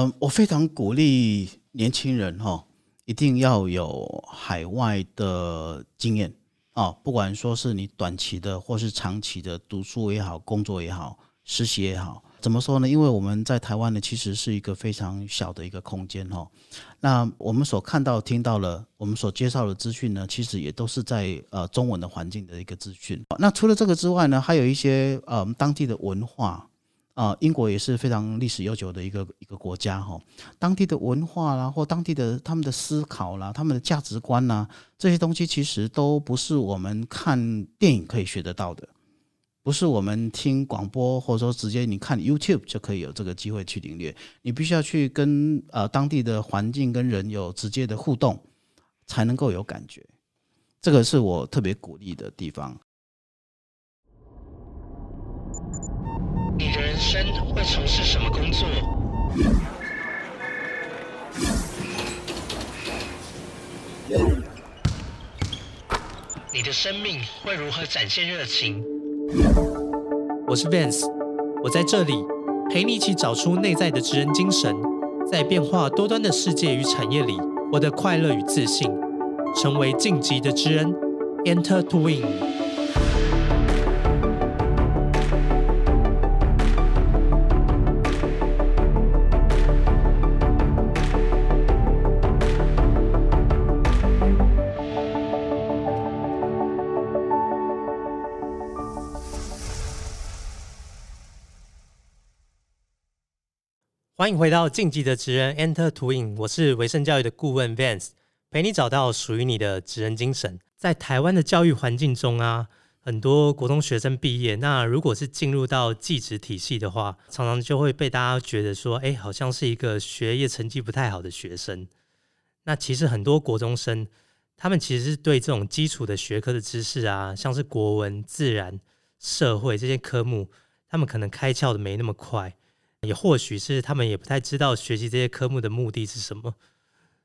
嗯，我非常鼓励年轻人哈，一定要有海外的经验啊，不管说是你短期的或是长期的读书也好，工作也好，实习也好。怎么说呢？因为我们在台湾呢，其实是一个非常小的一个空间哈。那我们所看到、听到了，我们所介绍的资讯呢，其实也都是在呃中文的环境的一个资讯。那除了这个之外呢，还有一些呃当地的文化啊，英国也是非常历史悠久的一个一个国家哈。当地的文化啦，或当地的他们的思考啦，他们的价值观呐，这些东西其实都不是我们看电影可以学得到的。不是我们听广播，或者说直接你看 YouTube 就可以有这个机会去领略。你必须要去跟呃当地的环境跟人有直接的互动，才能够有感觉。这个是我特别鼓励的地方。你的人生会从事什么工作？你的生命会如何展现热情？我是 Vance，我在这里陪你一起找出内在的职人精神，在变化多端的世界与产业里，获得快乐与自信，成为晋级的职人，Enter to Win。欢迎回到晋级的职人 Enter 图影我是维盛教育的顾问 Vance，陪你找到属于你的职人精神。在台湾的教育环境中啊，很多国中学生毕业，那如果是进入到技职体系的话，常常就会被大家觉得说，哎，好像是一个学业成绩不太好的学生。那其实很多国中生，他们其实是对这种基础的学科的知识啊，像是国文、自然、社会这些科目，他们可能开窍的没那么快。也或许是他们也不太知道学习这些科目的目的是什么，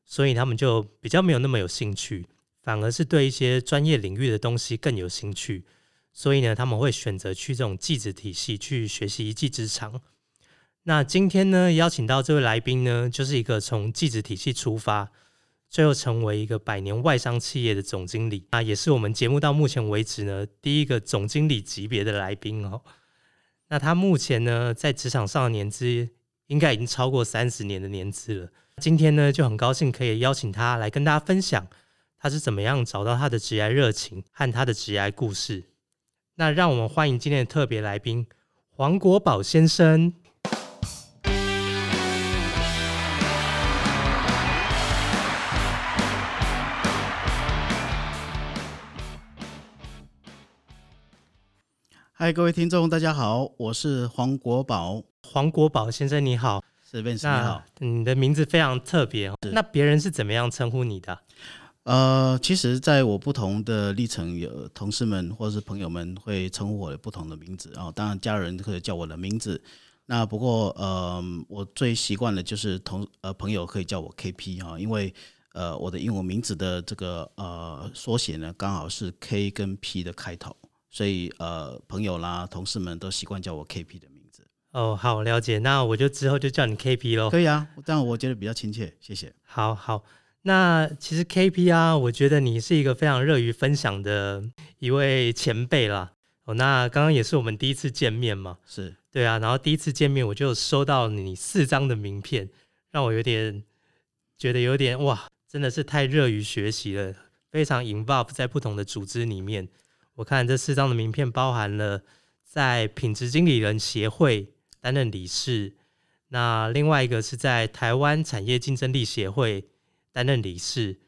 所以他们就比较没有那么有兴趣，反而是对一些专业领域的东西更有兴趣。所以呢，他们会选择去这种技职体系去学习一技之长。那今天呢，邀请到这位来宾呢，就是一个从技职体系出发，最后成为一个百年外商企业的总经理啊，也是我们节目到目前为止呢第一个总经理级别的来宾哦。那他目前呢，在职场上的年资应该已经超过三十年的年资了。今天呢，就很高兴可以邀请他来跟大家分享，他是怎么样找到他的职业热情和他的职业故事。那让我们欢迎今天的特别来宾黄国宝先生。嗨，各位听众，大家好，我是黄国宝。黄国宝先生，你好，是边你好，你的名字非常特别哦。那别人是怎么样称呼你的？呃，其实，在我不同的历程，有同事们或者是朋友们会称呼我的不同的名字啊。当然，家人可以叫我的名字。那不过，呃，我最习惯的就是同呃朋友可以叫我 KP 啊，因为呃我的英文名字的这个呃缩写呢，刚好是 K 跟 P 的开头。所以，呃，朋友啦、同事们都习惯叫我 KP 的名字。哦，好，了解。那我就之后就叫你 KP 喽。可以啊，这样我觉得比较亲切。谢谢。好好，那其实 KP 啊，我觉得你是一个非常乐于分享的一位前辈啦。哦，那刚刚也是我们第一次见面嘛。是对啊，然后第一次见面我就收到你四张的名片，让我有点觉得有点哇，真的是太热于学习了，非常 involve 在不同的组织里面。我看这四张的名片包含了在品质经理人协会担任理事，那另外一个是在台湾产业竞争力协会担任理事，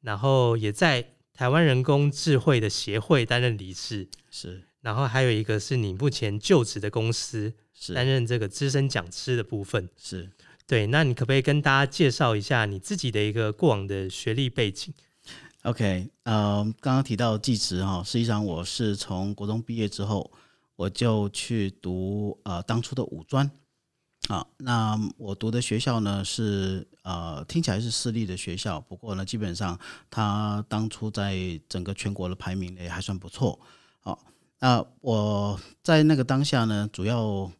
然后也在台湾人工智慧的协会担任理事，是，然后还有一个是你目前就职的公司是。担任这个资深讲师的部分，是。对，那你可不可以跟大家介绍一下你自己的一个过往的学历背景？OK，呃，刚刚提到技职哈，实际上我是从国中毕业之后，我就去读呃当初的五专，啊，那我读的学校呢是呃听起来是私立的学校，不过呢基本上它当初在整个全国的排名也还算不错，好，那我在那个当下呢，主要。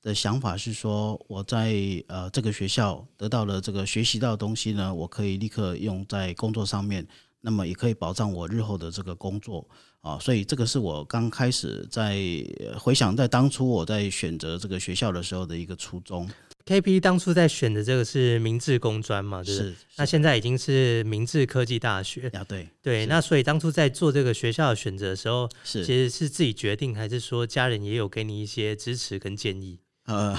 的想法是说，我在呃这个学校得到了这个学习到的东西呢，我可以立刻用在工作上面，那么也可以保障我日后的这个工作啊。所以这个是我刚开始在呃回想在当初我在选择这个学校的时候的一个初衷。KP 当初在选的这个是明治工专嘛，对不对？是，那现在已经是明治科技大学。啊，对对，那所以当初在做这个学校的选择的时候，是其实是自己决定，还是说家人也有给你一些支持跟建议？呃，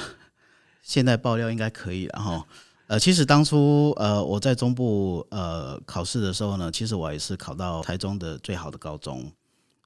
现在爆料应该可以了哈。呃，其实当初呃我在中部呃考试的时候呢，其实我也是考到台中的最好的高中。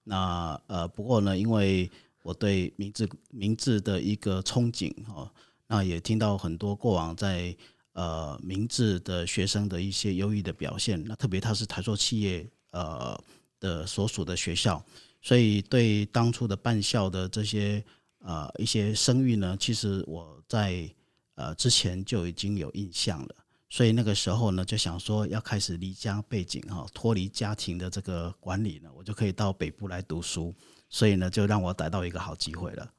那呃不过呢，因为我对明治明治的一个憧憬哦，那也听到很多过往在呃明治的学生的一些优异的表现，那特别他是台塑企业呃的所属的学校，所以对当初的办校的这些呃一些声誉呢，其实我在呃之前就已经有印象了。所以那个时候呢，就想说要开始离家背景哈，脱离家庭的这个管理呢，我就可以到北部来读书。所以呢，就让我逮到一个好机会了。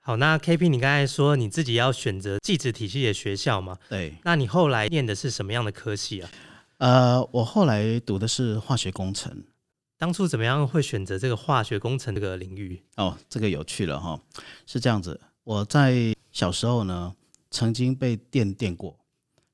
好，那 KP 你刚才说你自己要选择技职体系的学校嘛？对，那你后来念的是什么样的科系啊？呃，我后来读的是化学工程。当初怎么样会选择这个化学工程这个领域？哦，这个有趣了哈，是这样子，我在小时候呢，曾经被电电过，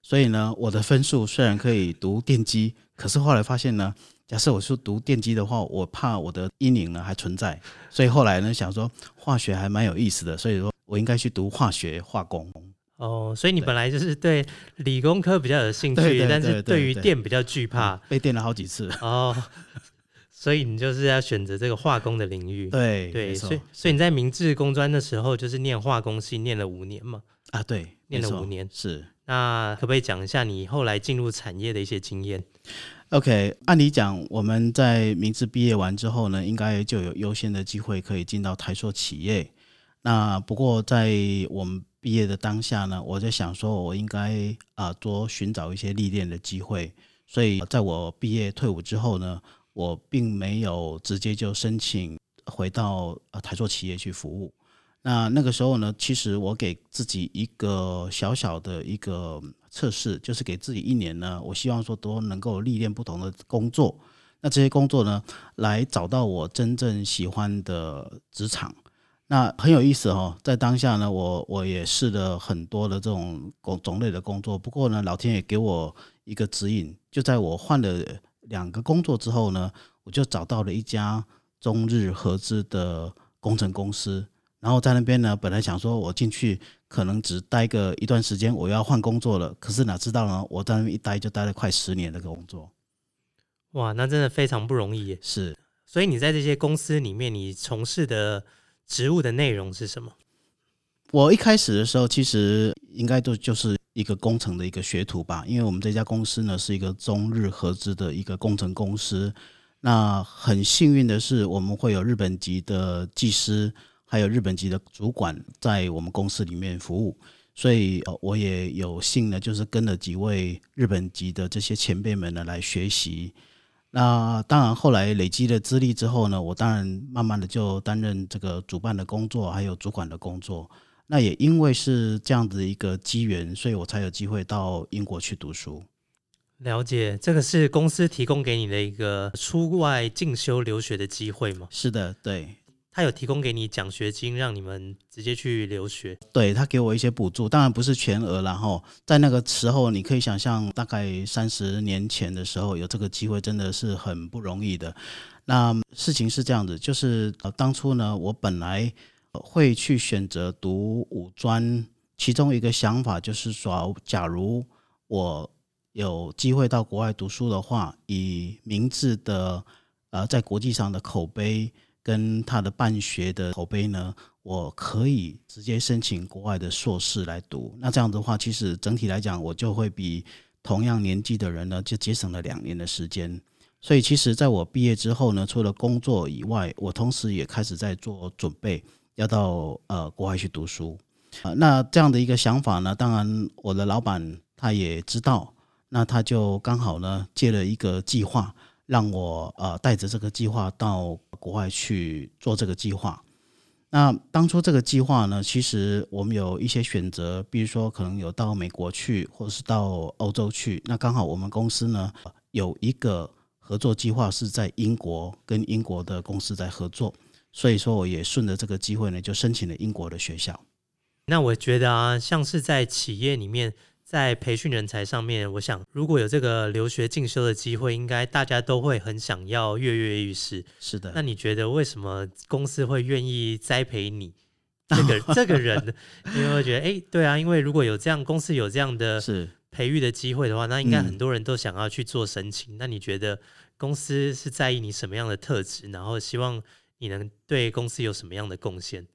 所以呢，我的分数虽然可以读电机，可是后来发现呢，假设我是读电机的话，我怕我的阴影呢还存在，所以后来呢想说化学还蛮有意思的，所以说我应该去读化学化工。哦，所以你本来就是对理工科比较有兴趣，但是对于电比较惧怕。被电了好几次。哦，所以你就是要选择这个化工的领域。对对，所以所以你在明治工专的时候就是念化工系，念了五年嘛。啊，对，念了五年是。那可不可以讲一下你后来进入产业的一些经验？OK，按理讲，我们在明治毕业完之后呢，应该就有优先的机会可以进到台塑企业。那不过在我们毕业的当下呢，我在想说，我应该啊、多寻找一些历练的机会。所以在我毕业退伍之后呢，我并没有直接就申请回到呃台塑企业去服务。那那个时候呢，其实我给自己一个小小的一个测试，就是给自己一年呢，我希望说都能够历练不同的工作。那这些工作呢，来找到我真正喜欢的职场。那很有意思哦，在当下呢，我我也试了很多的这种工种类的工作。不过呢，老天也给我一个指引，就在我换了两个工作之后呢，我就找到了一家中日合资的工程公司。然后在那边呢，本来想说我进去可能只待个一段时间，我要换工作了。可是哪知道呢，我在那边一待就待了快十年的工作。哇，那真的非常不容易耶。是所以你在这些公司里面，你从事的职务的内容是什么？我一开始的时候，其实应该都就是一个工程的一个学徒吧，因为我们这家公司呢是一个中日合资的一个工程公司。那很幸运的是，我们会有日本籍的技师，还有日本籍的主管在我们公司里面服务，所以我也有幸呢，就是跟了几位日本籍的这些前辈们呢来学习。那当然，后来累积了资历之后呢，我当然慢慢的就担任这个主办的工作，还有主管的工作。那也因为是这样子一个机缘，所以我才有机会到英国去读书。了解，这个是公司提供给你的一个出外进修留学的机会吗？是的，对，他有提供给你奖学金，让你们直接去留学。对他给我一些补助，当然不是全额然后在那个时候，你可以想象，大概三十年前的时候有这个机会，真的是很不容易的。那事情是这样子，就是呃，当初呢，我本来呃会去选择读五专，其中一个想法就是说，假如我有机会到国外读书的话，以明治的呃在国际上的口碑跟他的办学的口碑呢，我可以直接申请国外的硕士来读。那这样的话，其实整体来讲，我就会比同样年纪的人呢，就节省了两年的时间。所以，其实在我毕业之后呢，除了工作以外，我同时也开始在做准备，要到呃国外去读书。啊、那这样的一个想法呢，当然我的老板他也知道，那他就刚好呢借了一个计划，让我呃带着这个计划到国外去做这个计划。那当初这个计划呢，其实我们有一些选择，比如说可能有到美国去，或者是到欧洲去。那刚好我们公司呢有一个合作计划是在英国，跟英国的公司在合作，所以说我也顺着这个机会呢，就申请了英国的学校。那我觉得啊，像是在企业里面。在培训人才上面，我想如果有这个留学进修的机会，应该大家都会很想要跃跃欲试。是的，那你觉得为什么公司会愿意栽培你这个 这个人？因为会觉得，哎，对啊，因为如果有这样公司有这样的 是培育的机会的话，那应该很多人都想要去做申请。那你觉得公司是在意你什么样的特质？然后希望你能对公司有什么样的贡献？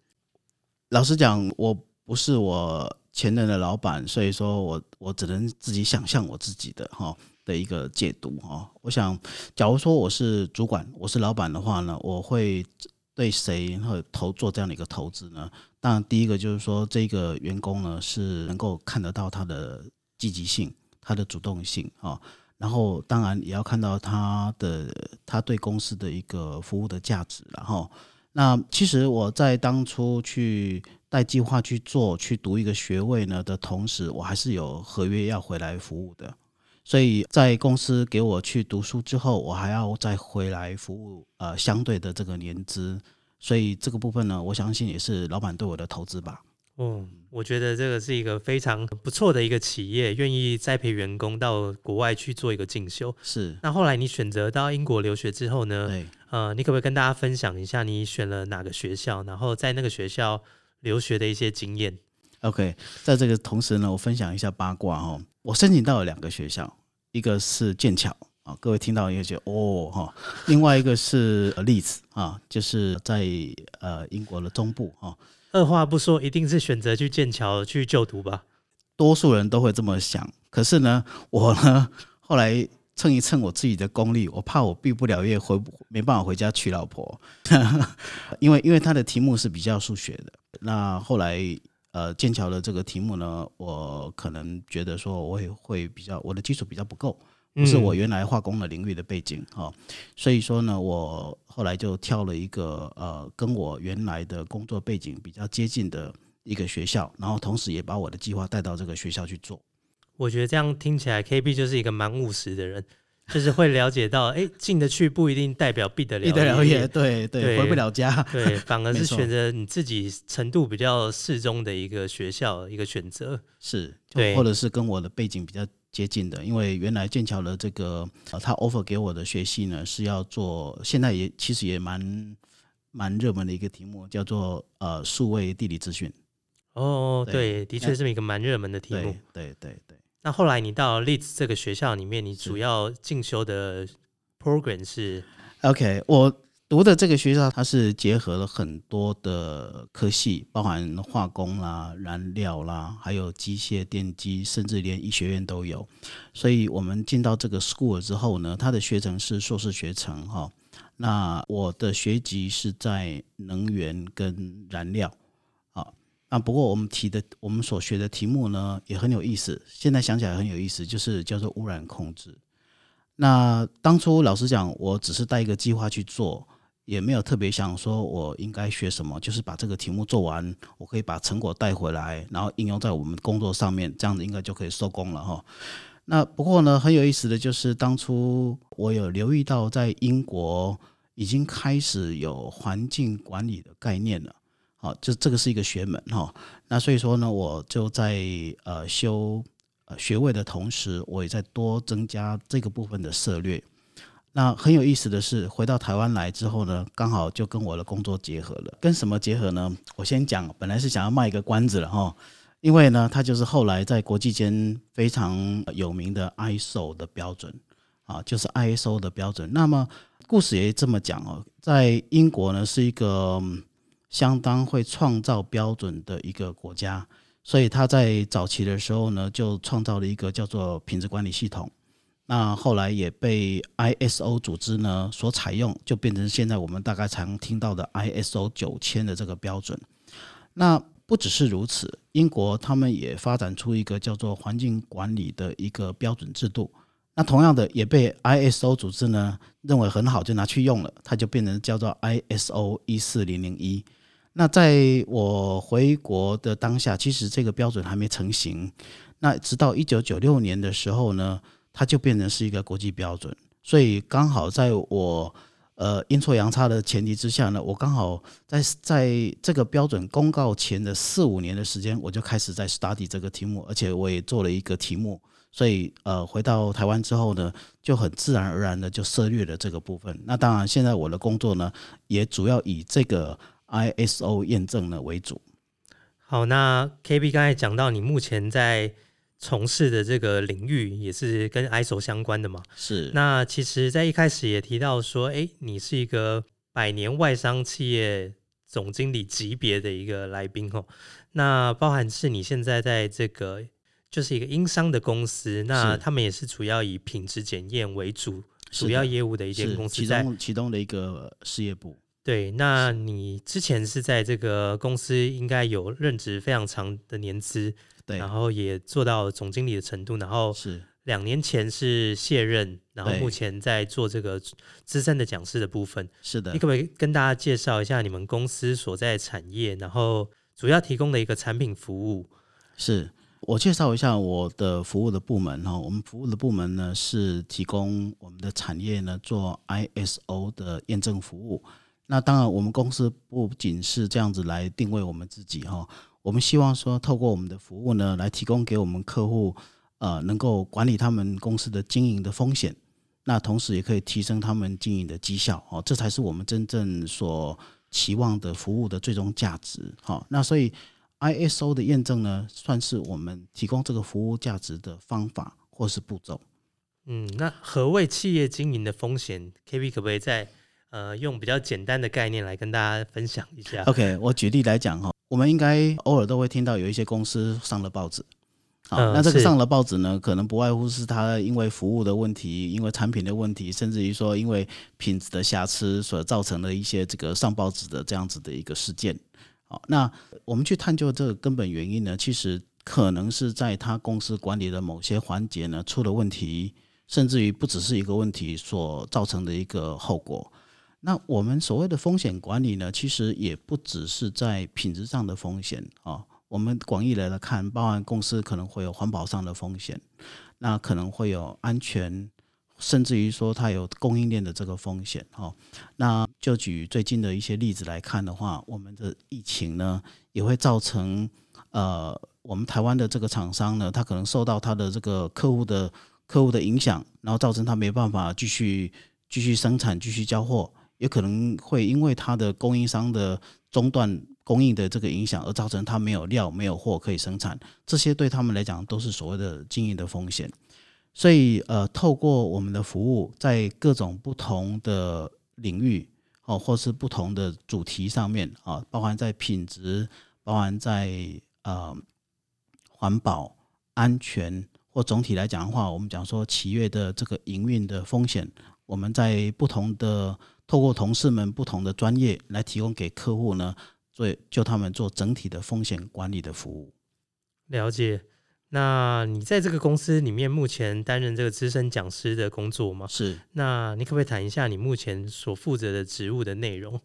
老实讲，我不是我。前任的老板，所以说我我只能自己想象我自己的哈的一个解读哈。我想，假如说我是主管，我是老板的话呢，我会对谁会投做这样的一个投资呢？当然，第一个就是说这个员工呢是能够看得到他的积极性、他的主动性啊。然后，当然也要看到他的他对公司的一个服务的价值。然后，那其实我在当初去。带计划去做，去读一个学位呢的同时，我还是有合约要回来服务的。所以在公司给我去读书之后，我还要再回来服务，呃，相对的这个年资。所以这个部分呢，我相信也是老板对我的投资吧。嗯，我觉得这个是一个非常不错的一个企业，愿意栽培员工到国外去做一个进修。是。那后来你选择到英国留学之后呢？对。呃，你可不可以跟大家分享一下你选了哪个学校？然后在那个学校。留学的一些经验。OK，在这个同时呢，我分享一下八卦哦。我申请到了两个学校，一个是剑桥啊，各位听到也觉得哦哈。另外一个是例子啊，就是在呃英国的中部哈。二话不说，一定是选择去剑桥去就读吧。多数人都会这么想，可是呢，我呢 后来。蹭一蹭我自己的功力，我怕我毕不了业，回没办法回家娶老婆，因为因为他的题目是比较数学的。那后来呃剑桥的这个题目呢，我可能觉得说我也会比较我的基础比较不够，不是我原来化工的领域的背景哈，所以说呢，我后来就挑了一个呃跟我原来的工作背景比较接近的一个学校，然后同时也把我的计划带到这个学校去做。我觉得这样听起来，KB 就是一个蛮务实的人，就是会了解到，哎，进得去不一定代表毕得了，毕得了业，对对，回不了家，对，反而是选择你自己程度比较适中的一个学校一个选择，是，对，或者是跟我的背景比较接近的，因为原来剑桥的这个他 offer 给我的学系呢是要做，现在也其实也蛮蛮热门的一个题目，叫做呃数位地理资讯。哦，对，的确是一个蛮热门的题目，对对对。那后来你到 Leeds 这个学校里面，你主要进修的 program 是？OK，我读的这个学校它是结合了很多的科系，包含化工啦、燃料啦，还有机械、电机，甚至连医学院都有。所以我们进到这个 school 之后呢，它的学程是硕士学程哈。那我的学籍是在能源跟燃料。啊，那不过我们提的我们所学的题目呢也很有意思，现在想起来很有意思，就是叫做污染控制。那当初老实讲，我只是带一个计划去做，也没有特别想说我应该学什么，就是把这个题目做完，我可以把成果带回来，然后应用在我们工作上面，这样子应该就可以收工了哈。那不过呢，很有意思的就是当初我有留意到，在英国已经开始有环境管理的概念了。好，就这个是一个学门哈，那所以说呢，我就在呃修呃学位的同时，我也在多增加这个部分的涉略。那很有意思的是，回到台湾来之后呢，刚好就跟我的工作结合了。跟什么结合呢？我先讲，本来是想要卖一个关子了哈，因为呢，它就是后来在国际间非常有名的 ISO 的标准啊，就是 ISO 的标准。那么故事也这么讲哦，在英国呢是一个。相当会创造标准的一个国家，所以他在早期的时候呢，就创造了一个叫做品质管理系统。那后来也被 ISO 组织呢所采用，就变成现在我们大概常听到的 ISO 九千的这个标准。那不只是如此，英国他们也发展出一个叫做环境管理的一个标准制度。那同样的也被 ISO 组织呢认为很好，就拿去用了，它就变成叫做 ISO 一四零零一。那在我回国的当下，其实这个标准还没成型。那直到一九九六年的时候呢，它就变成是一个国际标准。所以刚好在我呃阴错阳差的前提之下呢，我刚好在在这个标准公告前的四五年的时间，我就开始在 study 这个题目，而且我也做了一个题目。所以呃回到台湾之后呢，就很自然而然的就涉略了这个部分。那当然，现在我的工作呢，也主要以这个 ISO 验证呢为主。好，那 KB 刚才讲到你目前在从事的这个领域也是跟 ISO 相关的嘛？是。那其实，在一开始也提到说，哎，你是一个百年外商企业总经理级别的一个来宾哦。那包含是你现在在这个就是一个英商的公司，那他们也是主要以品质检验为主，主要业务的一间公司，其中其中的一个事业部。对，那你之前是在这个公司应该有任职非常长的年资，对，然后也做到总经理的程度，然后是两年前是卸任，然后目前在做这个资深的讲师的部分。是的，你可不可以跟大家介绍一下你们公司所在产业，然后主要提供的一个产品服务？是我介绍一下我的服务的部门哈，我们服务的部门呢是提供我们的产业呢做 ISO 的验证服务。那当然，我们公司不仅是这样子来定位我们自己哈，我们希望说透过我们的服务呢，来提供给我们客户，呃，能够管理他们公司的经营的风险，那同时也可以提升他们经营的绩效哦，这才是我们真正所期望的服务的最终价值哈。那所以 ISO 的验证呢，算是我们提供这个服务价值的方法或是步骤。嗯，那何谓企业经营的风险？KB 可不可以再？呃，用比较简单的概念来跟大家分享一下。OK，我举例来讲哈，我们应该偶尔都会听到有一些公司上了报纸。好，那这个上了报纸呢，可能不外乎是他因为服务的问题，因为产品的问题，甚至于说因为品质的瑕疵所造成的一些这个上报纸的这样子的一个事件。好，那我们去探究这个根本原因呢，其实可能是在他公司管理的某些环节呢出了问题，甚至于不只是一个问题所造成的一个后果。那我们所谓的风险管理呢，其实也不只是在品质上的风险啊。我们广义来看，包含公司可能会有环保上的风险，那可能会有安全，甚至于说它有供应链的这个风险哈。那就举最近的一些例子来看的话，我们的疫情呢，也会造成呃，我们台湾的这个厂商呢，他可能受到他的这个客户的客户的影响，然后造成他没办法继续继续生产、继续交货。也可能会因为它的供应商的中断供应的这个影响，而造成它没有料、没有货可以生产，这些对他们来讲都是所谓的经营的风险。所以，呃，透过我们的服务，在各种不同的领域哦，或是不同的主题上面啊，包含在品质、包含在呃环保、安全，或总体来讲的话，我们讲说企业的这个营运的风险，我们在不同的。透过同事们不同的专业来提供给客户呢，做就他们做整体的风险管理的服务。了解。那你在这个公司里面目前担任这个资深讲师的工作吗？是。那你可不可以谈一下你目前所负责的职务的内容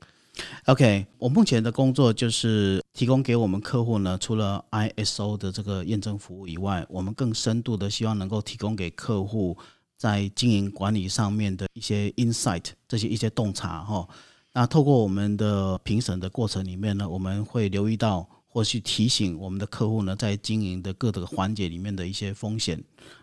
？OK，我目前的工作就是提供给我们客户呢，除了 ISO 的这个验证服务以外，我们更深度的希望能够提供给客户。在经营管理上面的一些 insight，这些一些洞察哈，那透过我们的评审的过程里面呢，我们会留意到或去提醒我们的客户呢，在经营的各个环节里面的一些风险，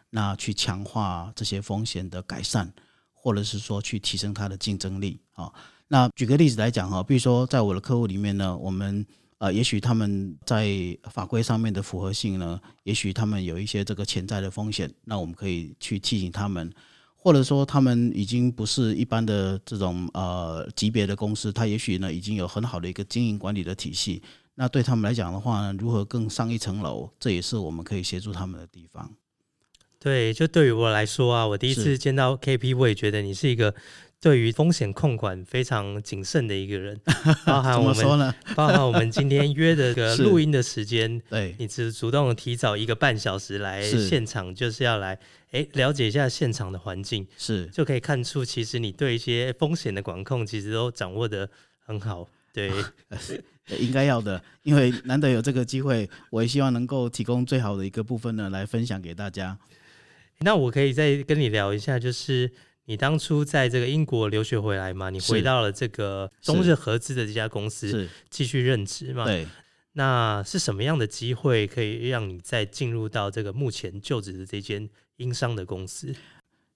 那去强化这些风险的改善，或者是说去提升它的竞争力啊。那举个例子来讲哈，比如说在我的客户里面呢，我们呃，也许他们在法规上面的符合性呢，也许他们有一些这个潜在的风险，那我们可以去提醒他们，或者说他们已经不是一般的这种呃级别的公司，他也许呢已经有很好的一个经营管理的体系，那对他们来讲的话呢，如何更上一层楼，这也是我们可以协助他们的地方。对，就对于我来说啊，我第一次见到 KP，我也觉得你是一个。对于风险控管非常谨慎的一个人，包含我们，包含我们今天约的个录音的时间，对你只主动提早一个半小时来现场，就是要来哎了解一下现场的环境，是就可以看出其实你对一些风险的管控其实都掌握的很好。对，对应该要的，因为难得有这个机会，我也希望能够提供最好的一个部分呢，来分享给大家。那我可以再跟你聊一下，就是你当初在这个英国留学回来嘛，你回到了这个中日合资的这家公司，继续任职嘛？。对，那是什么样的机会可以让你再进入到这个目前就职的这间英商的公司？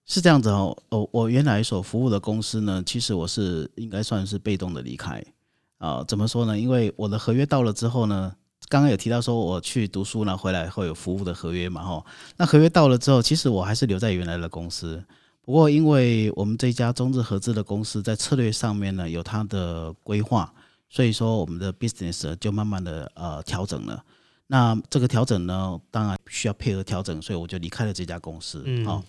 是这样子哦。我，我原来所服务的公司呢，其实我是应该算是被动的离开啊、怎么说呢？因为我的合约到了之后呢，刚刚有提到说我去读书呢，回来会有服务的合约嘛，哈。那合约到了之后，其实我还是留在原来的公司。不过，因为我们这家中日合资的公司在策略上面呢有它的规划，所以说我们的 business 就慢慢的呃调整了。那这个调整呢，当然需要配合调整，所以我就离开了这家公司。嗯好、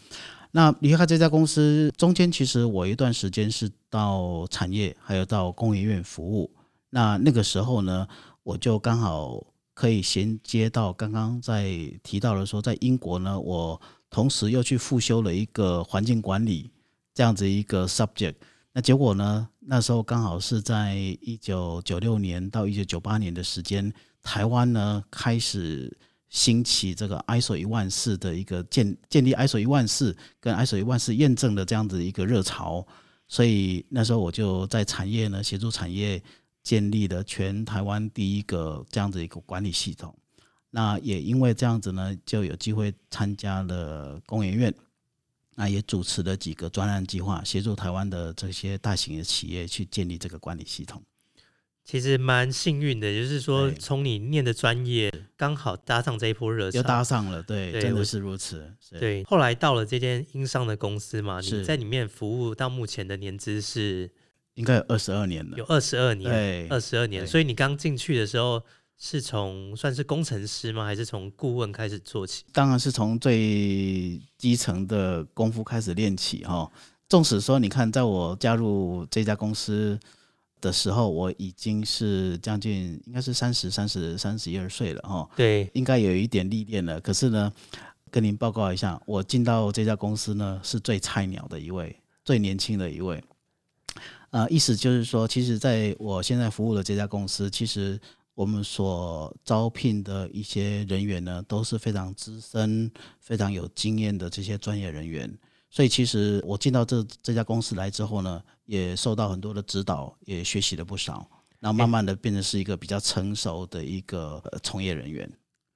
那离开这家公司中间，其实我一段时间是到产业，还有到工研院服务。那那个时候呢，我就刚好可以衔接到刚刚在提到的说，在英国呢，我同时又去复修了一个环境管理这样子一个 subject。那结果呢，那时候刚好是在一九九六年到一九九八年的时间，台湾呢开始兴起这个 ISO 一万四的一个建建立 ISO 一万四跟 ISO 一万四验证的这样子一个热潮，所以那时候我就在产业呢协助产业建立了全台湾第一个这样子一个管理系统。那也因为这样子呢，就有机会参加了工研院，那也主持了几个专案计划，协助台湾的这些大型的企业去建立这个管理系统。其实蛮幸运的，就是说从你念的专业刚好搭上这一波热潮又。搭上了，对，真的是如此。是，对，后来到了这间英商的公司嘛，你在里面服务到目前的年资是应该有二十二年了有。二十二年，对，二十二年。所以你刚进去的时候是从算是工程师吗？还是从顾问开始做起？当然是从最基层的功夫开始练起哈。纵使说，你看，在我加入这家公司的时候，我已经是将近应该是三十三十三十一二岁了哈，对，应该有一点历练了。可是呢，跟您报告一下，我进到这家公司呢，是最菜鸟的一位，最年轻的一位。呃，意思就是说，其实在我现在服务的这家公司，其实我们所招聘的一些人员呢，都是非常资深、非常有经验的这些专业人员。所以，其实我进到这这家公司来之后呢，也受到很多的指导，也学习了不少。那慢慢的变成是一个比较成熟的一个呃从业人员。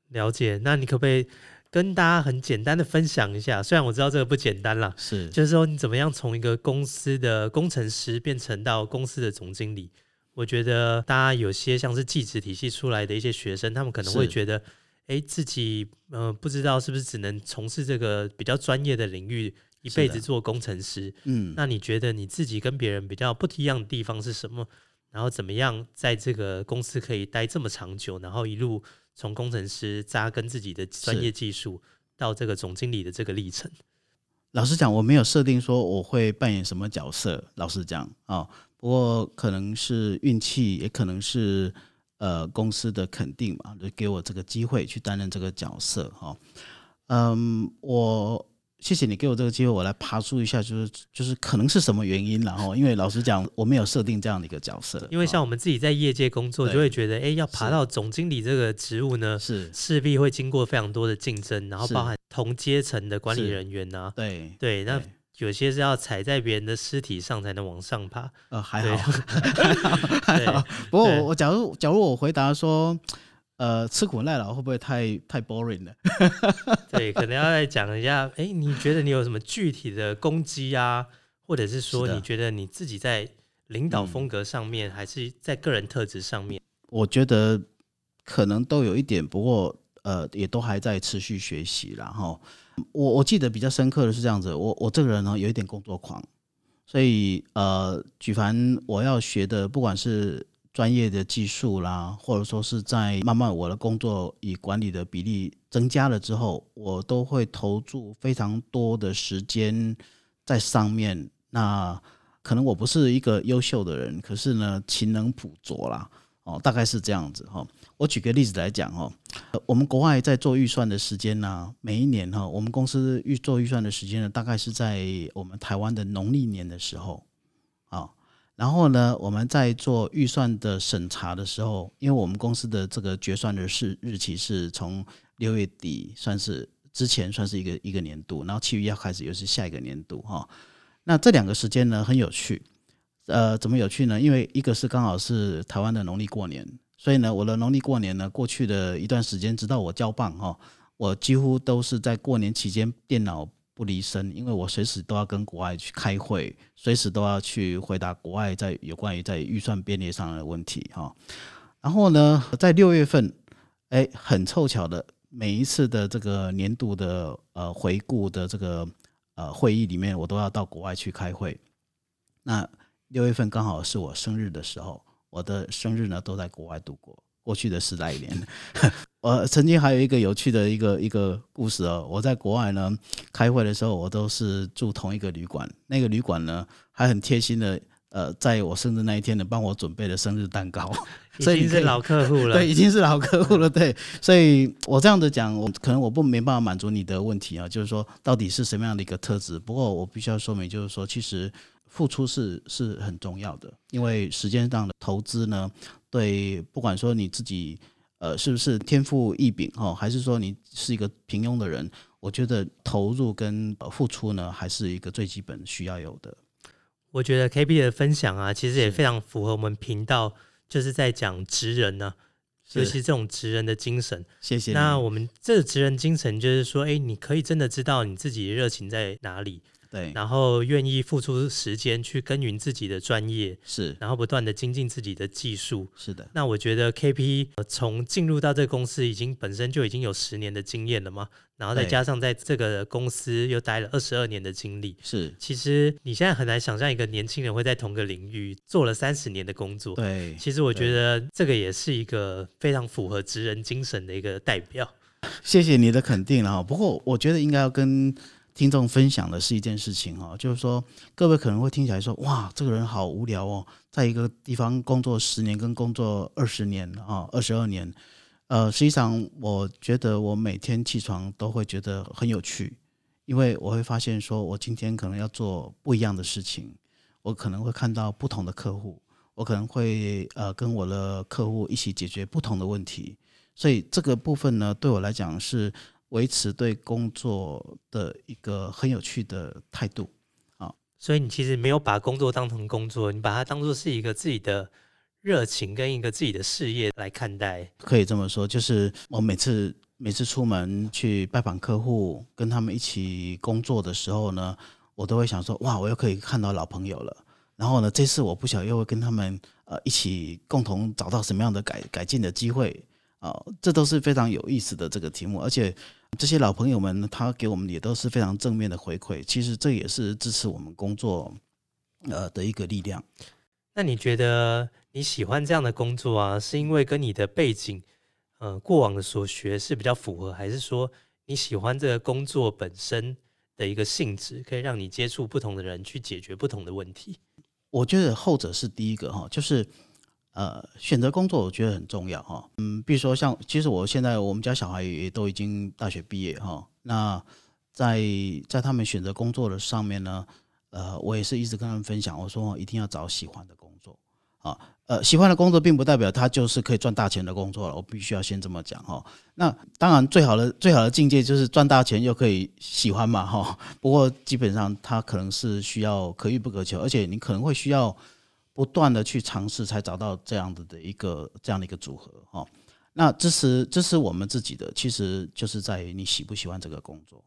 了解。那你可不可以跟大家很简单的分享一下？虽然我知道这个不简单啦，是，就是说你怎么样从一个公司的工程师变成到公司的总经理？我觉得大家有些像是技职体系出来的一些学生，他们可能会觉得，哎，自己呃不知道是不是只能从事这个比较专业的领域，一辈子做工程师。嗯，那你觉得你自己跟别人比较不一样的地方是什么？然后怎么样在这个公司可以待这么长久，然后一路从工程师扎根自己的专业技术到这个总经理的这个历程？老实讲，我没有设定说我会扮演什么角色。老实讲啊、不过可能是运气，也可能是呃公司的肯定嘛，就给我这个机会去担任这个角色哈、嗯，我谢谢你给我这个机会，我来爬出一下，就是就是可能是什么原因然后，因为老实讲，我没有设定这样的一个角色，因为像哦我们自己在业界工作，就会觉得，哎，要爬到总经理这个职务呢，是势必会经过非常多的竞争，然后包含同阶层的管理人员呐、对对，那对有些是要踩在别人的尸体上才能往上爬。呃还对 好还好，不过我我假如假如我回答说。呃，吃苦耐劳会不会太太 boring 了？对，可能要再讲一下，哎，你觉得你有什么具体的攻击啊，或者是说你觉得你自己在领导嗯风格上面，还是在个人特质上面？我觉得可能都有一点，不过呃，也都还在持续学习啦。哈。我我记得比较深刻的是这样子，我我这个人呢有一点工作狂，所以呃，举凡我要学的，不管是专业的技术啦，或者说是在慢慢我的工作以管理的比例增加了之后，我都会投注非常多的时间在上面。那可能我不是一个优秀的人，可是呢，勤能补拙啦。哦，大概是这样子哈。我举个例子来讲哈，呃我们国外在做预算的时间呢，每一年哈，我们公司预做预算的时间呢，大概是在我们台湾的农历年的时候，啊，然后呢，我们在做预算的审查的时候，因为我们公司的这个决算的是日期是从六月底算是之前算是一个一个年度，然后七月要开始又是下一个年度哈。那这两个时间呢很有趣，呃，怎么有趣呢？因为一个是刚好是台湾的农历过年，所以呢，我的农历过年呢，过去的一段时间，直到我交棒哈，我几乎都是在过年期间电脑不离身，因为我随时都要跟国外去开会，随时都要去回答国外在有关于在预算编列上的问题哈。然后呢，在六月份，哎，很凑巧的，每一次的这个年度的呃回顾的这个。呃，会议里面我都要到国外去开会。那六月份刚好是我生日的时候，我的生日呢都在国外度过。过去的十来年，我曾经还有一个有趣的一个一个故事哦。我在国外呢开会的时候，我都是住同一个旅馆，那个旅馆呢还很贴心的。呃，在我生日那一天呢，帮我准备了生日蛋糕，已经是老客户了。对，已经是老客户了。对，所以我这样子讲，我可能我不没办法满足你的问题啊，就是说到底是什么样的一个特质？不过我必须要说明，就是说其实付出是是很重要的，因为时间上的投资呢，对，不管说你自己呃是不是天赋异禀哦，还是说你是一个平庸的人，我觉得投入跟付出呢，还是一个最基本需要有的。我觉得 K B 的分享啊，其实也非常符合我们频道，就是在讲职人呢，尤其这种职人的精神。谢谢。那我们这职人精神就是说，哎，你可以真的知道你自己的热情在哪里。对，然后愿意付出时间去耕耘自己的专业，是，然后不断的精进自己的技术，是的。那我觉得 K P 从进入到这个公司已经本身就已经有十年的经验了嘛，然后再加上在这个公司又待了二十二年的经历，是。其实你现在很难想象一个年轻人会在同个领域做了三十年的工作，对。其实我觉得这个也是一个非常符合职人精神的一个代表。谢谢你的肯定了，不过我觉得应该要跟。听众分享的是一件事情哈，就是说各位可能会听起来说，哇，这个人好无聊哦，在一个地方工作十年跟工作二十年啊，二十二年，呃，实际上我觉得我每天起床都会觉得很有趣，因为我会发现说我今天可能要做不一样的事情，我可能会看到不同的客户，我可能会呃跟我的客户一起解决不同的问题，所以这个部分呢，对我来讲是。维持对工作的一个很有趣的态度啊，所以你其实没有把工作当成工作，你把它当做是一个自己的热情跟一个自己的事业来看待。可以这么说，就是我每次每次出门去拜访客户，跟他们一起工作的时候呢，我都会想说，哇，我又可以看到老朋友了。然后呢，这次我不晓得又会跟他们呃一起共同找到什么样的改改进的机会啊，这都是非常有意思的这个题目，而且。这些老朋友们，他给我们也都是非常正面的回馈。其实这也是支持我们工作，呃的一个力量。那你觉得你喜欢这样的工作啊，是因为跟你的背景，呃，过往的所学是比较符合，还是说你喜欢这个工作本身的一个性质，可以让你接触不同的人，去解决不同的问题？我觉得后者是第一个哈，就是。呃，选择工作我觉得很重要哈。嗯，比如说像，其实我现在我们家小孩也都已经大学毕业哈。那在在他们选择工作的上面呢，呃，我也是一直跟他们分享，我说一定要找喜欢的工作啊。呃，喜欢的工作并不代表他就是可以赚大钱的工作了，我必须要先这么讲哈。那当然，最好的最好的境界就是赚大钱又可以喜欢嘛哈。不过基本上他可能是需要可遇不可求，而且你可能会需要。不断的去尝试，才找到这样子的一个这样的一个组合哈。那支持支持我们自己的，其实就是在于你喜不喜欢这个工作。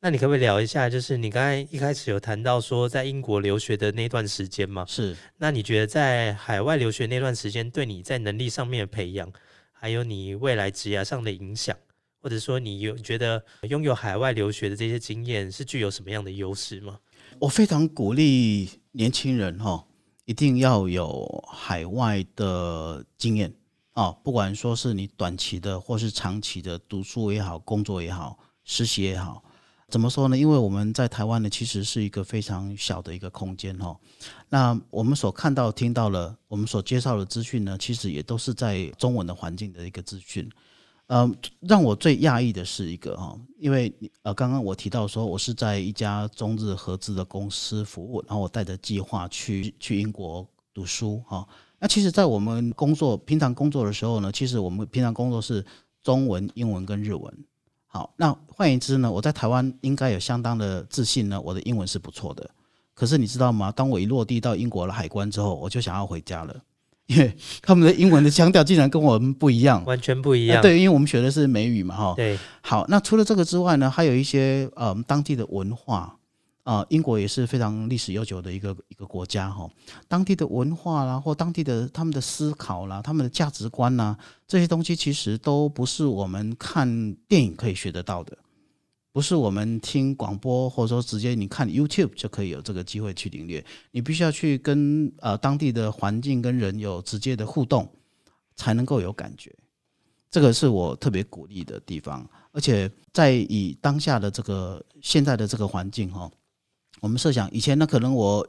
那你可不可以聊一下，就是你刚才一开始有谈到说在英国留学的那段时间吗？是。那你觉得在海外留学那段时间，对你在能力上面的培养，还有你未来职业上的影响，或者说你有觉得拥有海外留学的这些经验是具有什么样的优势吗？我非常鼓励年轻人哈。一定要有海外的经验啊，不管说是你短期的或是长期的读书也好，工作也好，实习也好，怎么说呢？因为我们在台湾呢，其实是一个非常小的一个空间哈。那我们所看到、听到了，我们所介绍的资讯呢，其实也都是在中文的环境的一个资讯。呃，让我最讶异的是一个哈，因为呃，刚刚我提到说我是在一家中日合资的公司服务，然后我带着计划去去英国读书哈。那其实，在我们工作平常工作的时候呢，其实我们平常工作是中文、英文跟日文。好，那换言之呢，我在台湾应该有相当的自信呢，我的英文是不错的。可是你知道吗？当我一落地到英国的海关之后，我就想要回家了。因为他们的英文的腔调竟然跟我们不一样，完全不一样。对，因为我们学的是美语嘛，哈。对。好，那除了这个之外呢，还有一些呃当地的文化啊，英国也是非常历史悠久的一个一个国家哈。当地的文化啦，或当地的他们的思考啦，他们的价值观呐，这些东西其实都不是我们看电影可以学得到的。不是我们听广播，或者说直接你看 YouTube 就可以有这个机会去领略。你必须要去跟呃当地的环境跟人有直接的互动，才能够有感觉。这个是我特别鼓励的地方。而且在以当下的这个现在的这个环境哈，我们设想以前呢，可能我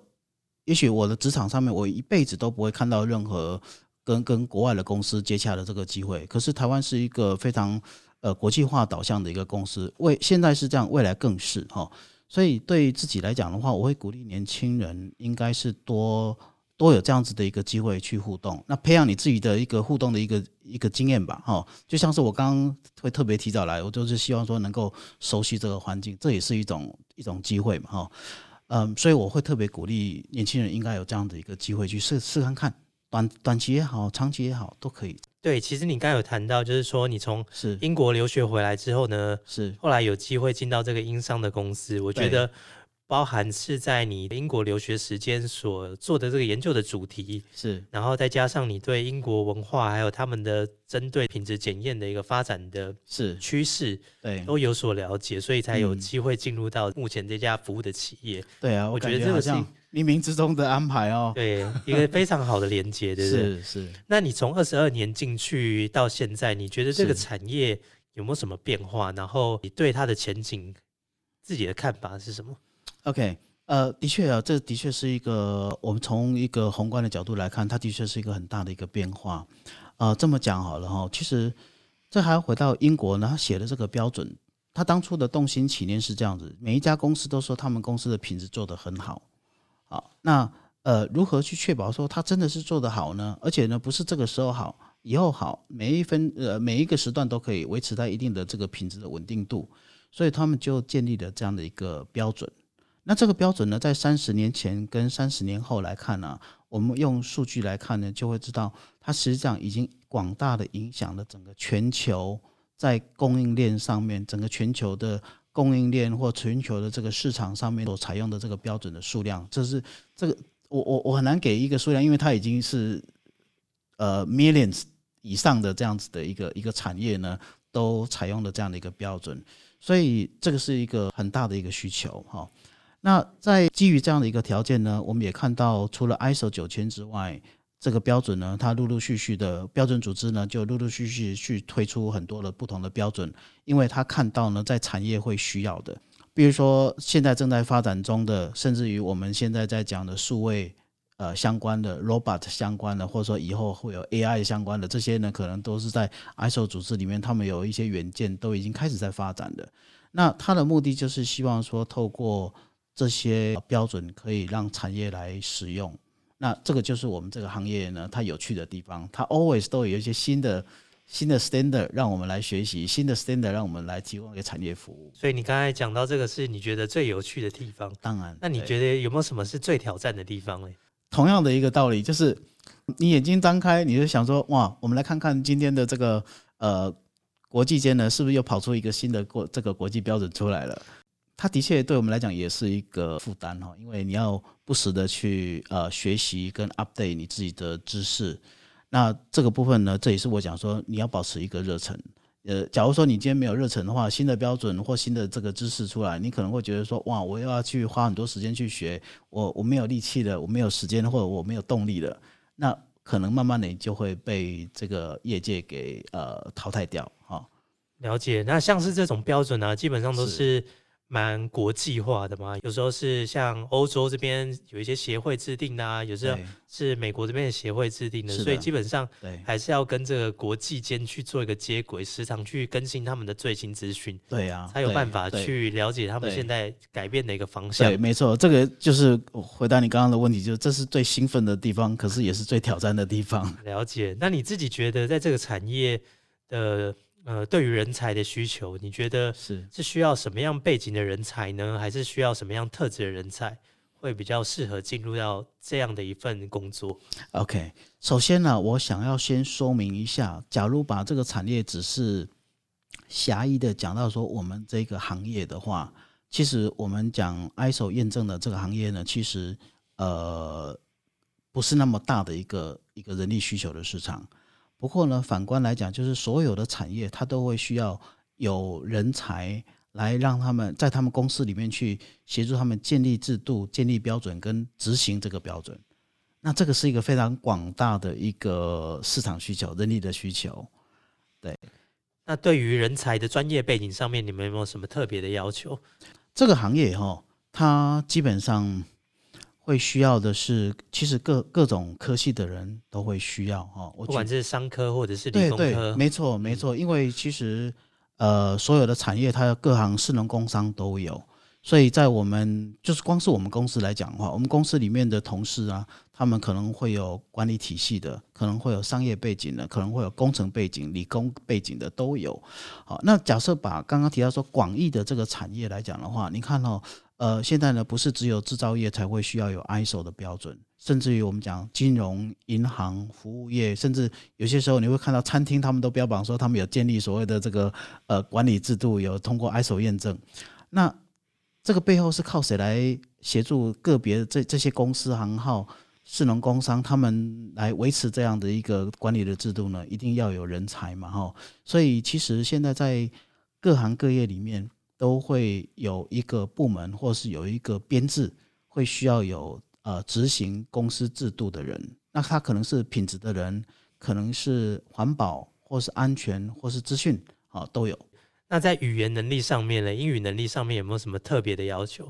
也许我的职场上面，我一辈子都不会看到任何跟跟国外的公司接洽的这个机会。可是台湾是一个非常。呃，国际化导向的一个公司，未现在是这样，未来更是哈。所以对于自己来讲的话，我会鼓励年轻人，应该是多多有这样子的一个机会去互动，那培养你自己的一个互动的一个一个经验吧，哈。就像是我刚刚会特别提早来，我就是希望说能够熟悉这个环境，这也是一种一种机会嘛，哈。嗯，所以我会特别鼓励年轻人应该有这样的一个机会去试试看看，短短期也好，长期也好，都可以。对，其实你刚有谈到，就是说你从是。英国留学回来之后呢，是。后来有机会进到这个英商的公司，我觉得。包含是在你英国留学时间所做的这个研究的主题是，然后再加上你对英国文化还有他们的针对品质检验的一个发展的是。趋势，对，都有所了解，所以才有机会进入到目前这家服务的企业。对啊，我觉得这个是冥冥之中的安排哦。对，一个非常好的连接，对不对？是是。那你从二十二年进去到现在，你觉得这个产业有没有什么变化？然后你对它的前景自己的看法是什么？OK。呃，的确啊，这的确是一个我们从一个宏观的角度来看，它的确是一个很大的一个变化。呃，这么讲好了哈，其实这还要回到英国呢，他写的这个标准，他当初的动心起念是这样子：每一家公司都说他们公司的品质做得很好。好，那呃，如何去确保说他真的是做得好呢？而且呢，不是这个时候好，以后好，每一分呃每一个时段都可以维持在一定的这个品质的稳定度，所以他们就建立了这样的一个标准。那这个标准呢，在三十年前跟三十年后来看呢，我们用数据来看呢，就会知道它实际上已经广大的影响了整个全球在供应链上面，整个全球的供应链或全球的这个市场上面所采用的这个标准的数量，这是这个我我我很难给一个数量，因为它已经是呃 millions 以上的这样子的一个一个产业呢，都采用了这样的一个标准，所以这个是一个很大的一个需求哈。那在基于这样的一个条件呢，我们也看到，除了 ISO 九千之外，这个标准呢，它陆陆续续的标准组织呢，就陆陆续续去推出很多的不同的标准，因为他看到呢，在产业会需要的，比如说现在正在发展中的，甚至于我们现在在讲的数位呃相关的 robot 相关的，或者说以后会有 AI 相关的这些呢，可能都是在 ISO 组织里面，他们有一些元件都已经开始在发展的。那它的目的就是希望说，透过这些标准可以让产业来使用，那这个就是我们这个行业呢，它有趣的地方，它 always 都有一些新的新的 standard 让我们来学习，新的 standard 让我们来提供一个产业服务。所以你刚才讲到这个是你觉得最有趣的地方，当然，那你觉得有没有什么是最挑战的地方呢？同样的一个道理，就是你眼睛张开，你就想说，哇，我们来看看今天的这个呃国际间呢，是不是又跑出一个新的国这个国际标准出来了？它的确对我们来讲也是一个负担哈，因为你要不时的去呃学习跟 update 你自己的知识。那这个部分呢，这也是我讲说你要保持一个热忱。呃，假如说你今天没有热忱的话，新的标准或新的这个知识出来，你可能会觉得说哇，我又要去花很多时间去学，我我没有力气了，我没有时间或者我没有动力了，那可能慢慢的就会被这个业界给呃淘汰掉哈。了解，那像是这种标准呢，基本上都是。蛮国际化的嘛，有时候是像欧洲这边有一些协会制定的啊，有时候是美国这边的协会制定的，的所以基本上对还是要跟这个国际间去做一个接轨，时常去更新他们的最新资讯，对啊，才有办法去了解他们现在改变的一个方向对，。没错，这个就是回答你刚刚的问题，就是这是最兴奋的地方，可是也是最挑战的地方。了解。那你自己觉得在这个产业的呃，对于人才的需求，你觉得是是需要什么样背景的人才呢？还是需要什么样特质的人才会比较适合进入到这样的一份工作？OK。首先呢，我想要先说明一下，假如把这个产业只是狭义的讲到说我们这个行业的话，其实我们讲 ISO 验证的这个行业呢，其实呃不是那么大的一个一个人力需求的市场。不过呢，反观来讲，就是所有的产业它都会需要有人才来让他们在他们公司里面去协助他们建立制度、建立标准跟执行这个标准。那这个是一个非常广大的一个市场需求、人力的需求。对那对于人才的专业背景上面，你们有没有什么特别的要求？这个行业哈，它基本上会需要的是，其实各各种科系的人都会需要哈。不管是商科或者是理对对，工科，没错没错，因为其实呃，所有的产业它各行市农工商都有，所以在我们就是光是我们公司来讲的话，我们公司里面的同事啊，他们可能会有管理体系的，可能会有商业背景的，可能会有工程背景、理工背景的都有。好，那假设把刚刚提到说广义的这个产业来讲的话，你看哦，呃，现在呢不是只有制造业才会需要有 ISO 的标准，甚至于我们讲金融、银行、服务业，甚至有些时候你会看到餐厅，他们都标榜说他们有建立所谓的这个呃管理制度，有通过 ISO 验证。那这个背后是靠谁来协助个别这这些公司行号、士农工商他们来维持这样的一个管理的制度呢？一定要有人才嘛，哈。所以其实现在在各行各业里面都会有一个部门，或是有一个编制，会需要有呃执行公司制度的人。那他可能是品质的人，可能是环保，或是安全，或是资讯，啊，都有。那在语言能力上面呢？英语能力上面有没有什么特别的要求？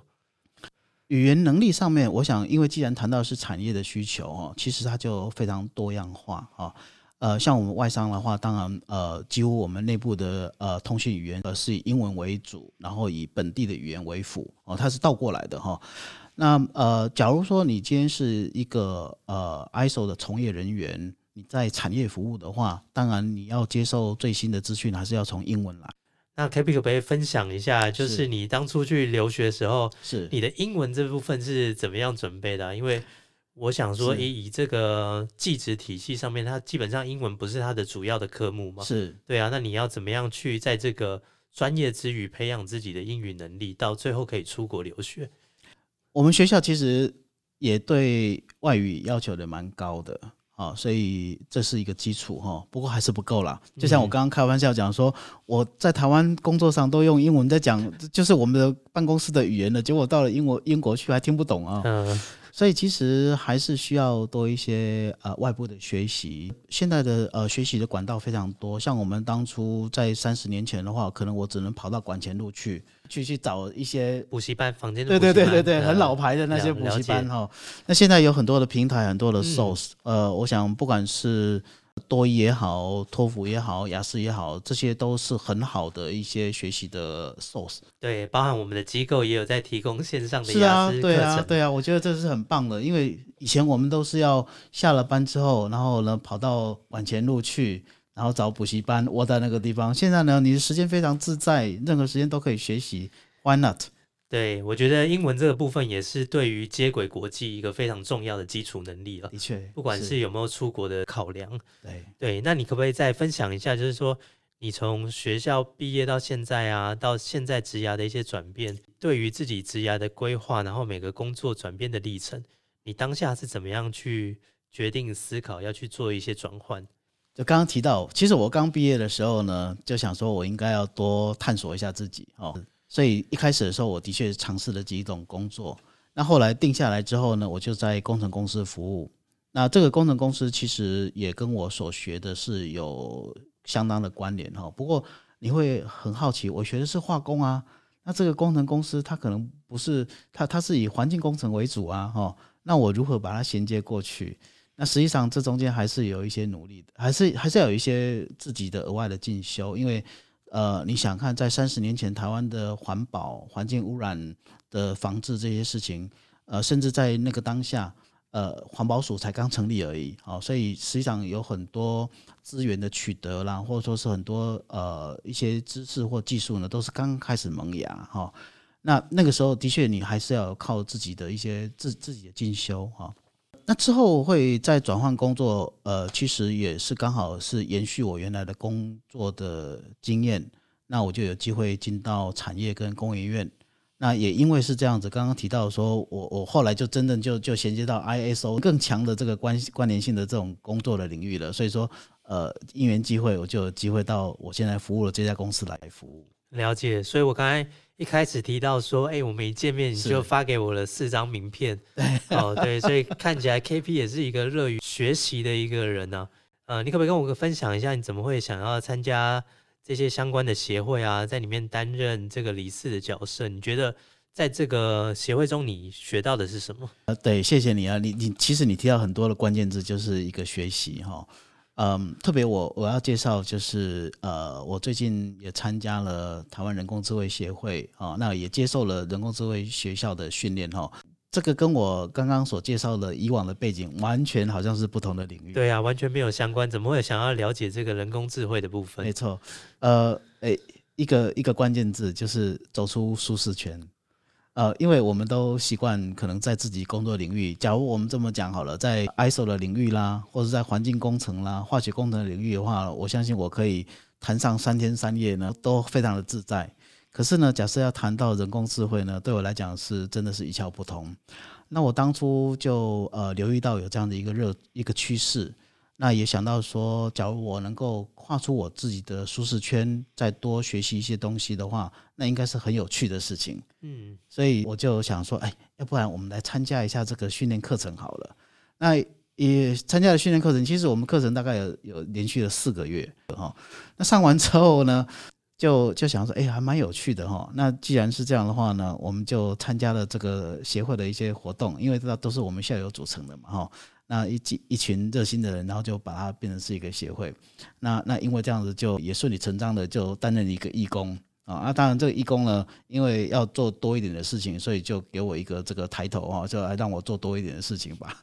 语言能力上面，我想，因为既然谈到是产业的需求哦，其实它就非常多样化啊。呃，像我们外商的话，当然呃，几乎我们内部的呃通讯语言呃是以英文为主，然后以本地的语言为辅哦，它是倒过来的哈。那呃，假如说你今天是一个呃 ISO 的从业人员，你在产业服务的话，当然你要接受最新的资讯，还是要从英文来。那 K P 可不可以分享一下，就是是你当初去留学的时候，是你的英文这部分是怎么样准备的啊、因为我想说，是以以这个技职体系上面，它基本上英文不是它的主要的科目嘛？是对啊，那你要怎么样去在这个专业之余培养自己的英语能力，到最后可以出国留学？我们学校其实也对外语要求的蛮高的，啊，所以这是一个基础哈。不过还是不够啦。就像我刚刚开玩笑讲说，我在台湾工作上都用英文在讲，就是我们的办公室的语言了。结果到了英国英国去还听不懂啊。嗯、所以其实还是需要多一些呃外部的学习。现在的呃学习的管道非常多，像我们当初在三十年前的话，可能我只能跑到管前路去去去找一些补习班房间的对补习班对对对对，嗯很老牌的那些了补习班哈。那现在有很多的平台，很多的嗯 source，、呃，我想不管是多益也好，托福也好，雅思也好，这些都是很好的一些学习的 source。对，包含我们的机构也有在提供线上的雅思课对啊，对啊，我觉得这是很棒的，因为以前我们都是要下了班之后，然后呢跑到往前路去。然后找补习班窝在那个地方。现在呢，你的时间非常自在，任何时间都可以学习，Why not？对，我觉得英文这个部分也是对于接轨国际一个非常重要的基础能力了。的确，不管是有没有出国的考量，对对，那你可不可以再分享一下，就是说你从学校毕业到现在啊，到现在职涯的一些转变，对于自己职涯的规划，然后每个工作转变的历程，你当下是怎么样去决定思考要去做一些转换？就刚刚提到，其实我刚毕业的时候呢，就想说我应该要多探索一下自己哦。所以一开始的时候，我的确尝试了几种工作。那后来定下来之后呢，我就在工程公司服务。那这个工程公司其实也跟我所学的是有相当的关联哈。不过你会很好奇，我学的是化工啊，那这个工程公司它可能不是它它是以环境工程为主啊，哈，那我如何把它衔接过去？那实际上这中间还是有一些努力的，还是还是要有一些自己的额外的进修，因为呃，你想看在三十年前台湾的环保、环境污染的防治这些事情，呃，甚至在那个当下。呃，环保署才刚成立而已，好，所以实际上有很多资源的取得啦，或者说是很多呃一些知识或技术呢，都是刚开始萌芽哈。那那个时候的确你还是要靠自己的一些自自己的进修哈。那之后会再转换工作，呃，其实也是刚好是延续我原来的工作的经验，那我就有机会进到产业跟工研院。那也因为是这样子，刚刚提到说，我我后来就真正就就衔接到 ISO 更强的这个关系关联性的这种工作的领域了，所以说，呃，因缘机会，我就有机会到我现在服务的这家公司来服务。了解，所以我刚才一开始提到说，哎，我们一见面你就发给我了四张名片，哦，对，所以看起来 KP 也是一个乐于学习的一个人呢。呃，你可不可以跟我分享一下，你怎么会想要参加？这些相关的协会啊，在里面担任这个理事的角色，你觉得在这个协会中你学到的是什么？呃，对，谢谢你啊，你你其实你提到很多的关键字，就是一个学习哈，嗯，特别我我要介绍就是呃，我最近也参加了台湾人工智慧协会啊，那也接受了人工智慧学校的训练哈。这个跟我刚刚所介绍的以往的背景完全好像是不同的领域。对啊，完全没有相关，怎么会想要了解这个人工智慧的部分？没错，呃，诶，一个一个关键字就是走出舒适圈。呃，因为我们都习惯可能在自己工作领域，假如我们这么讲好了，在 ISO 的领域啦，或者在环境工程啦、化学工程领域的话，我相信我可以谈上三天三夜呢，都非常的自在。可是呢，假设要谈到人工智慧呢，对我来讲是真的是一窍不通。那我当初就呃留意到有这样的一个热一个趋势，那也想到说，假如我能够跨出我自己的舒适圈，再多学习一些东西的话，那应该是很有趣的事情。嗯，所以我就想说，哎，要不然我们来参加一下这个训练课程好了。那也参加了训练课程，其实我们课程大概有有连续了四个月哈。那上完之后呢？就就想说，哎，还蛮有趣的哈。那既然是这样的话呢，我们就参加了这个协会的一些活动，因为这都是我们校友组成的嘛哈。那一一群热心的人，然后就把它变成是一个协会。那那因为这样子，就也顺理成章的就担任一个义工啊。那当然这个义工呢，因为要做多一点的事情，所以就给我一个这个抬头啊，就来让我做多一点的事情吧。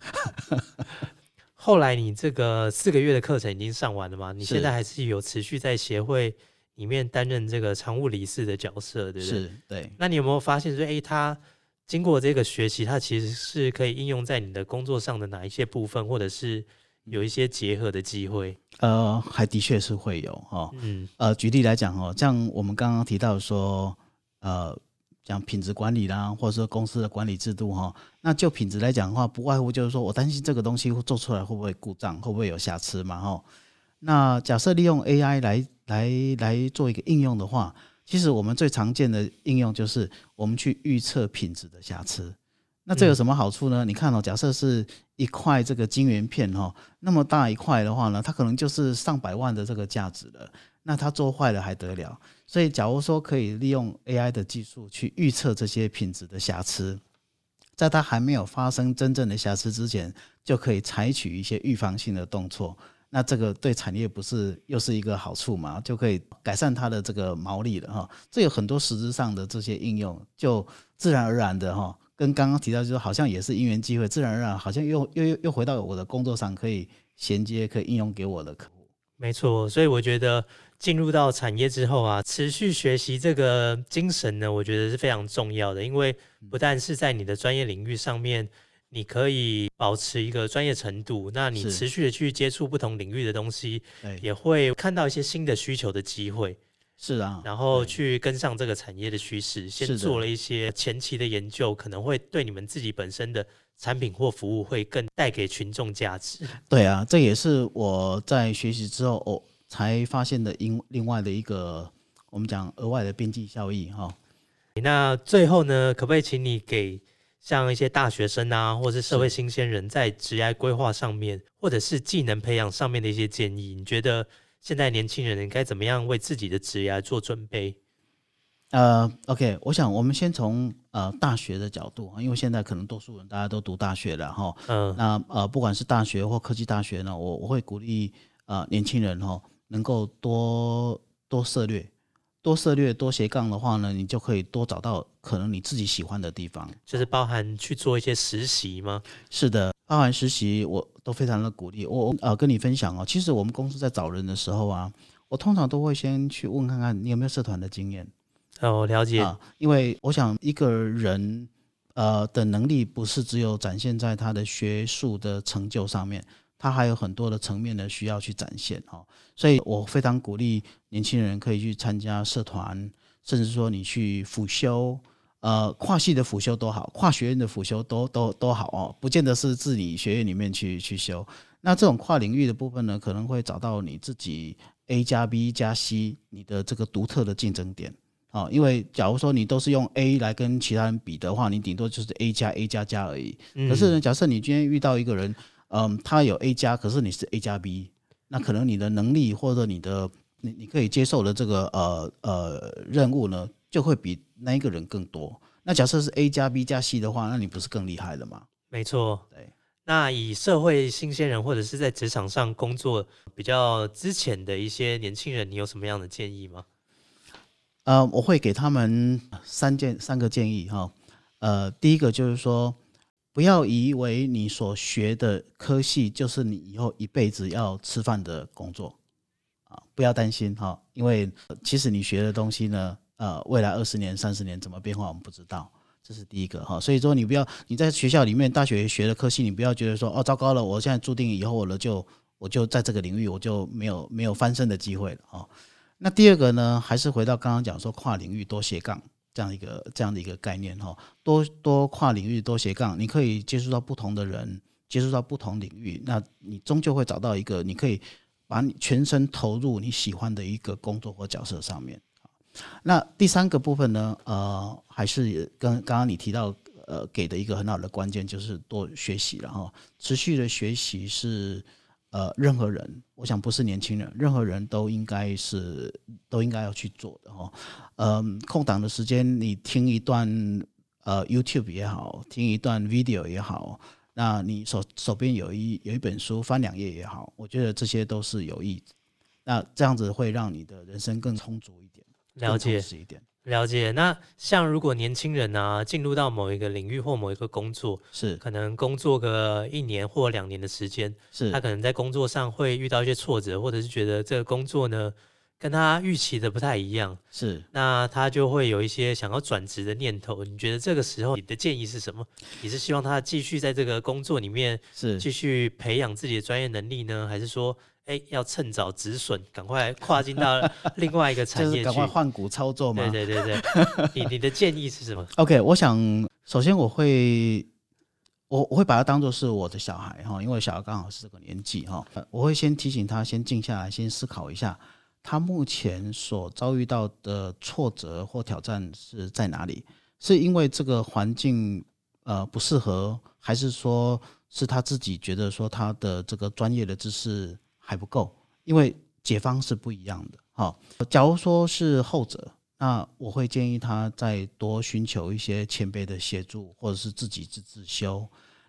后来你这个四个月的课程已经上完了吗？你现在还是有持续在协会？里面担任这个常务理事的角色，对不对？是，对。那你有没有发现说，哎，他经过这个学习，它其实是可以应用在你的工作上的哪一些部分，或者是有一些结合的机会？呃，还的确是会有哈。嗯。呃，举例来讲哦，像我们刚刚提到说，呃，讲品质管理啦，或者说公司的管理制度哈，那就品质来讲的话，不外乎就是说我担心这个东西做出来会不会故障，会不会有瑕疵嘛？哈。那假设利用 AI 来来来做一个应用的话，其实我们最常见的应用就是我们去预测品质的瑕疵。那这有什么好处呢？你看哦，假设是一块这个晶圆片哈，那么大一块的话呢，它可能就是上百万的这个价值了。那它做坏了还得了？所以假如说可以利用 AI 的技术去预测这些品质的瑕疵，在它还没有发生真正的瑕疵之前，就可以采取一些预防性的动作。那这个对产业不是又是一个好处嘛？就可以改善它的这个毛利了哈。这有很多实质上的这些应用，就自然而然的哈，跟刚刚提到就是好像也是因缘机会，自然而然好像又又又又回到我的工作上，可以衔接，可以应用给我的客户。没错，所以我觉得进入到产业之后啊，持续学习这个精神呢，我觉得是非常重要的，因为不但是在你的专业领域上面。你可以保持一个专业程度，那你持续的去接触不同领域的东西，也会看到一些新的需求的机会。是啊，然后去跟上这个产业的趋势，先做了一些前期的研究，可能会对你们自己本身的产品或服务会更带给群众价值。对啊，这也是我在学习之后哦才发现的，因另外的一个我们讲额外的边际效益哈。那最后呢，可不可以请你给？像一些大学生啊，或者是社会新鲜人，在职业规划上面，或者是技能培养上面的一些建议，你觉得现在年轻人应该怎么样为自己的职业做准备？呃，OK，我想我们先从呃大学的角度，因为现在可能多数人大家都读大学了哈。嗯，那呃，不管是大学或科技大学呢，我我会鼓励呃年轻人哈，能够多多涉略，多涉略多斜杠的话呢，你就可以多找到可能你自己喜欢的地方。就是包含去做一些实习吗？是的，包含实习我都非常的鼓励。我呃跟你分享哦，其实我们公司在找人的时候啊，我通常都会先去问看看你有没有社团的经验。哦，了解。啊，因为我想一个人呃的能力不是只有展现在他的学术的成就上面，他还有很多的层面的需要去展现哦。所以我非常鼓励年轻人可以去参加社团，甚至说你去辅修，呃，跨系的辅修都好，跨学院的辅修都都都好哦，不见得是自己学院里面去去修。那这种跨领域的部分呢，可能会找到你自己 A 加 B 加 C 你的这个独特的竞争点。哦，因为假如说你都是用 A 来跟其他人比的话，你顶多就是 A 加 A 加加而已。可是呢，假设你今天遇到一个人，嗯，他有 A 加，可是你是 A 加 B，那可能你的能力或者你的你你可以接受的这个呃呃任务呢，就会比那一个人更多。那假设是 A 加 B 加 C 的话，那你不是更厉害了吗？没错。对。那以社会新鲜人或者是在职场上工作比较之前的一些年轻人，你有什么样的建议吗？呃，我会给他们三件三个建议哈。呃，第一个就是说，不要以为你所学的科系就是你以后一辈子要吃饭的工作啊，不要担心哈，因为其实你学的东西呢，呃，未来二十年、三十年怎么变化我们不知道，这是第一个哈。所以说，你不要你在学校里面大学学的科系，你不要觉得说哦，糟糕了，我现在注定以后我了就我就在这个领域我就没有没有翻身的机会了啊。那第二个呢，还是回到刚刚讲说跨领域多斜杠这样一个这样的一个概念哈，多多跨领域多斜杠，你可以接触到不同的人，接触到不同领域，那你终究会找到一个你可以把你全身投入你喜欢的一个工作或角色上面。那第三个部分呢，呃，还是跟刚刚你提到呃给的一个很好的关键，就是多学习，然后持续的学习是。呃，任何人，我想不是年轻人，任何人都应该是都应该要去做的哈。嗯，空档的时间，你听一段呃 YouTube 也好，听一段 video 也好，那你手手边有一有一本书翻两页也好，我觉得这些都是有益。那这样子会让你的人生更充足一点，了解一点。了解，那像如果年轻人啊进入到某一个领域或某一个工作，是可能工作个一年或两年的时间，是他可能在工作上会遇到一些挫折，或者是觉得这个工作呢跟他预期的不太一样，是那他就会有一些想要转职的念头。你觉得这个时候你的建议是什么？你是希望他继续在这个工作里面是继续培养自己的专业能力呢，还是说？哎，要趁早止损，赶快跨进到另外一个产业去，赶快换股操作嘛。对对对对，你你的建议是什么？OK，我想首先我会我我会把它当做是我的小孩哈，因为小孩刚好是这个年纪哈，我会先提醒他先静下来，先思考一下他目前所遭遇到的挫折或挑战是在哪里，是因为这个环境呃不适合，还是说是他自己觉得说他的这个专业的知识。还不够，因为解方是不一样的。好，假如说是后者，那我会建议他再多寻求一些前辈的协助，或者是自己自自修。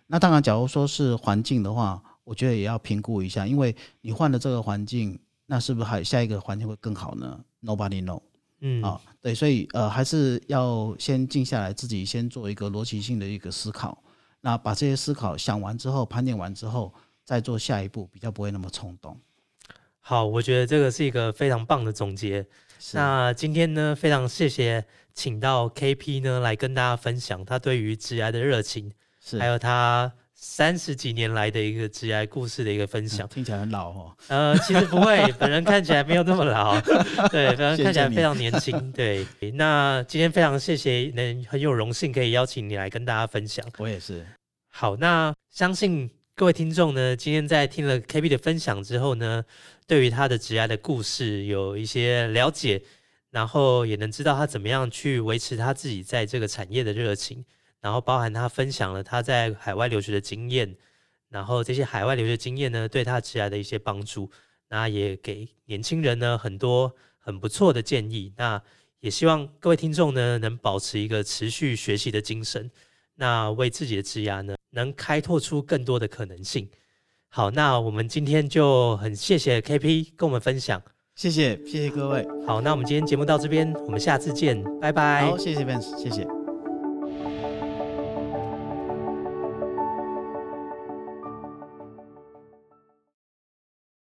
那当然，假如说是环境的话，我觉得也要评估一下，因为你换了这个环境，那是不是还下一个环境会更好呢？Nobody know。嗯，啊，对，所以呃，还是要先静下来，自己先做一个逻辑性的一个思考。那把这些思考想完之后，盘点完之后。再做下一步，比较不会那么冲动。好，我觉得这个是一个非常棒的总结。那今天呢，非常谢谢请到 KP 呢来跟大家分享他对于职涯的热情，是还有他三十几年来的一个职涯故事的一个分享。听起来很老哦。呃，其实不会，本人看起来没有那么老。对，本人看起来非常年轻。对，那今天非常谢谢，能很有荣幸可以邀请你来跟大家分享。我也是。好，那相信。各位听众呢，今天在听了 KB 的分享之后呢，对于他的职业的故事有一些了解，然后也能知道他怎么样去维持他自己在这个产业的热情，然后包含他分享了他在海外留学的经验，然后这些海外留学经验呢，对他职业的一些帮助，那也给年轻人呢很多很不错的建议，那也希望各位听众呢能保持一个持续学习的精神，那为自己的职涯呢能开拓出更多的可能性。好，那我们今天就很谢谢 KP 跟我们分享。谢谢谢谢各位，好，那我们今天节目到这边，我们下次见，拜拜。好，谢谢 Vance，谢谢。